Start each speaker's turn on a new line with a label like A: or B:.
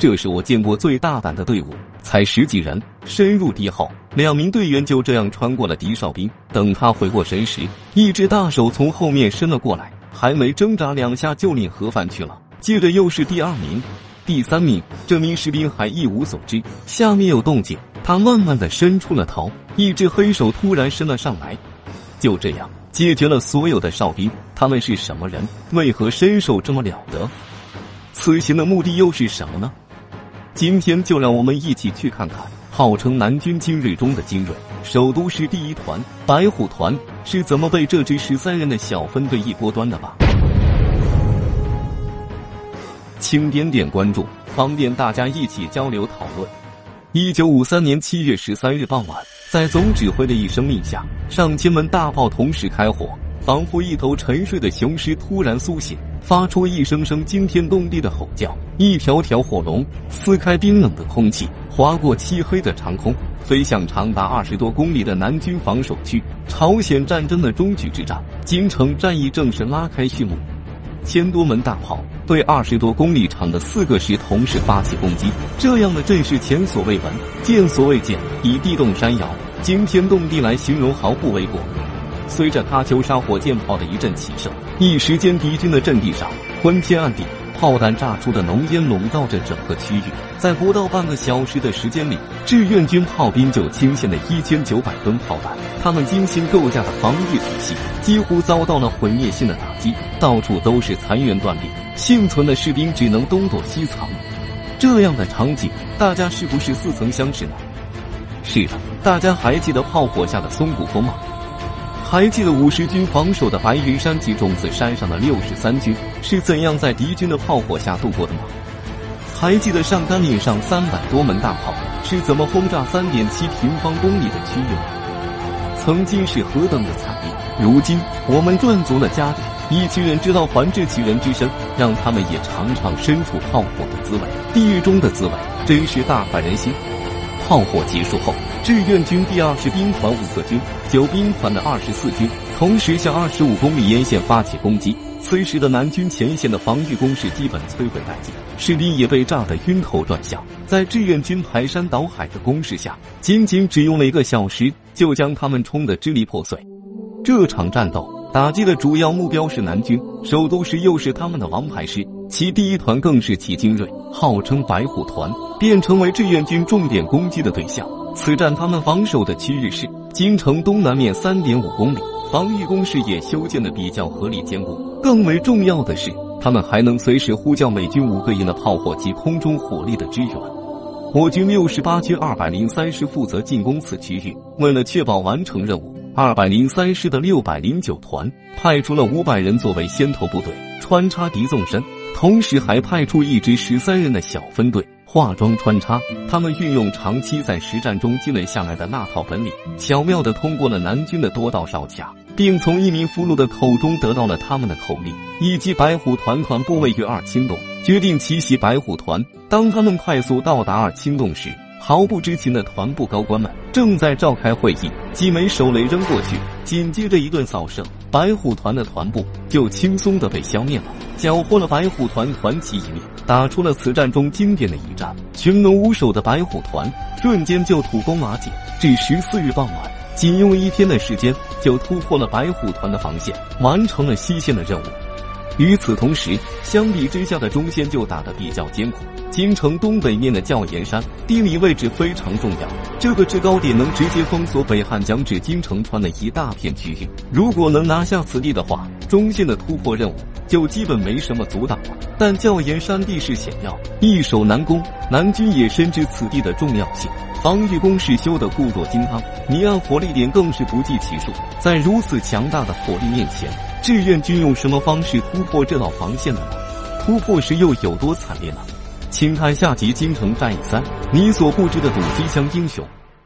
A: 这是我见过最大胆的队伍，才十几人，深入敌后，两名队员就这样穿过了敌哨兵。等他回过神时，一只大手从后面伸了过来，还没挣扎两下就领盒饭去了。接着又是第二名、第三名，这名士兵还一无所知，下面有动静，他慢慢的伸出了头，一只黑手突然伸了上来，就这样解决了所有的哨兵。他们是什么人？为何身手这么了得？此行的目的又是什么呢？今天就让我们一起去看看，号称南军精锐中的精锐，首都师第一团白虎团是怎么被这支十三人的小分队一锅端的吧。请点点关注，方便大家一起交流讨论。一九五三年七月十三日傍晚，在总指挥的一声令下，上千门大炮同时开火，仿佛一头沉睡的雄狮突然苏醒。发出一声声惊天动地的吼叫，一条条火龙撕开冰冷的空气，划过漆黑的长空，飞向长达二十多公里的南军防守区。朝鲜战争的终局之战，京城战役正式拉开序幕。千多门大炮对二十多公里长的四个师同时发起攻击，这样的阵势前所未闻，见所未见，以地动山摇、惊天动地来形容毫不为过。随着喀秋莎火箭炮的一阵齐射，一时间敌军的阵地上昏天暗地，炮弹炸出的浓烟笼罩着整个区域。在不到半个小时的时间里，志愿军炮兵就倾泻了一千九百吨炮弹，他们精心构架的防御体系几乎遭到了毁灭性的打击，到处都是残垣断壁，幸存的士兵只能东躲西藏。这样的场景，大家是不是似曾相识呢？是的，大家还记得炮火下的松骨峰吗？还记得五十军防守的白云山及种子山上的六十三军是怎样在敌军的炮火下度过的吗？还记得上甘岭上三百多门大炮是怎么轰炸三点七平方公里的区域吗？曾经是何等的惨烈，如今我们赚足了家底，一群人知道还治其人之身，让他们也尝尝身处炮火的滋味，地狱中的滋味，真是大快人心。炮火结束后，志愿军第二十兵团五个军、九兵团的二十四军同时向二十五公里沿线发起攻击。此时的南军前线的防御工事基本摧毁殆尽，士兵也被炸得晕头转向。在志愿军排山倒海的攻势下，仅仅只用了一个小时，就将他们冲得支离破碎。这场战斗打击的主要目标是南军，首都师又是他们的王牌师。其第一团更是其精锐，号称白虎团，便成为志愿军重点攻击的对象。此战他们防守的区域是京城东南面三点五公里，防御工事也修建的比较合理坚固。更为重要的是，他们还能随时呼叫美军五个营的炮火及空中火力的支援。我军六十八军二百零三师负责进攻此区域，为了确保完成任务，二百零三师的六百零九团派出了五百人作为先头部队，穿插敌纵深。同时还派出一支十三人的小分队化妆穿插，他们运用长期在实战中积累下来的那套本领，巧妙地通过了南军的多道哨卡，并从一名俘虏的口中得到了他们的口令，以及白虎团团部位于二清洞，决定奇袭白虎团。当他们快速到达二清洞时，毫不知情的团部高官们正在召开会议，几枚手雷扔过去，紧接着一顿扫射，白虎团的团部就轻松的被消灭了，缴获了白虎团团旗一面，打出了此战中经典的一战。群龙无首的白虎团瞬间就土崩瓦解。至十四日傍晚，仅用一天的时间就突破了白虎团的防线，完成了西线的任务。与此同时，相比之下的中线就打得比较艰苦。京城东北面的教研山地理位置非常重要，这个制高点能直接封锁北汉江至京城川的一大片区域。如果能拿下此地的话，中线的突破任务就基本没什么阻挡了。但教研山地势险要，易守难攻，南军也深知此地的重要性，防御工事修得固若金汤，泥岸火力点更是不计其数。在如此强大的火力面前，志愿军用什么方式突破这道防线的呢？突破时又有多惨烈呢？请看下集《京城战役三》，你所不知的堵机枪英雄。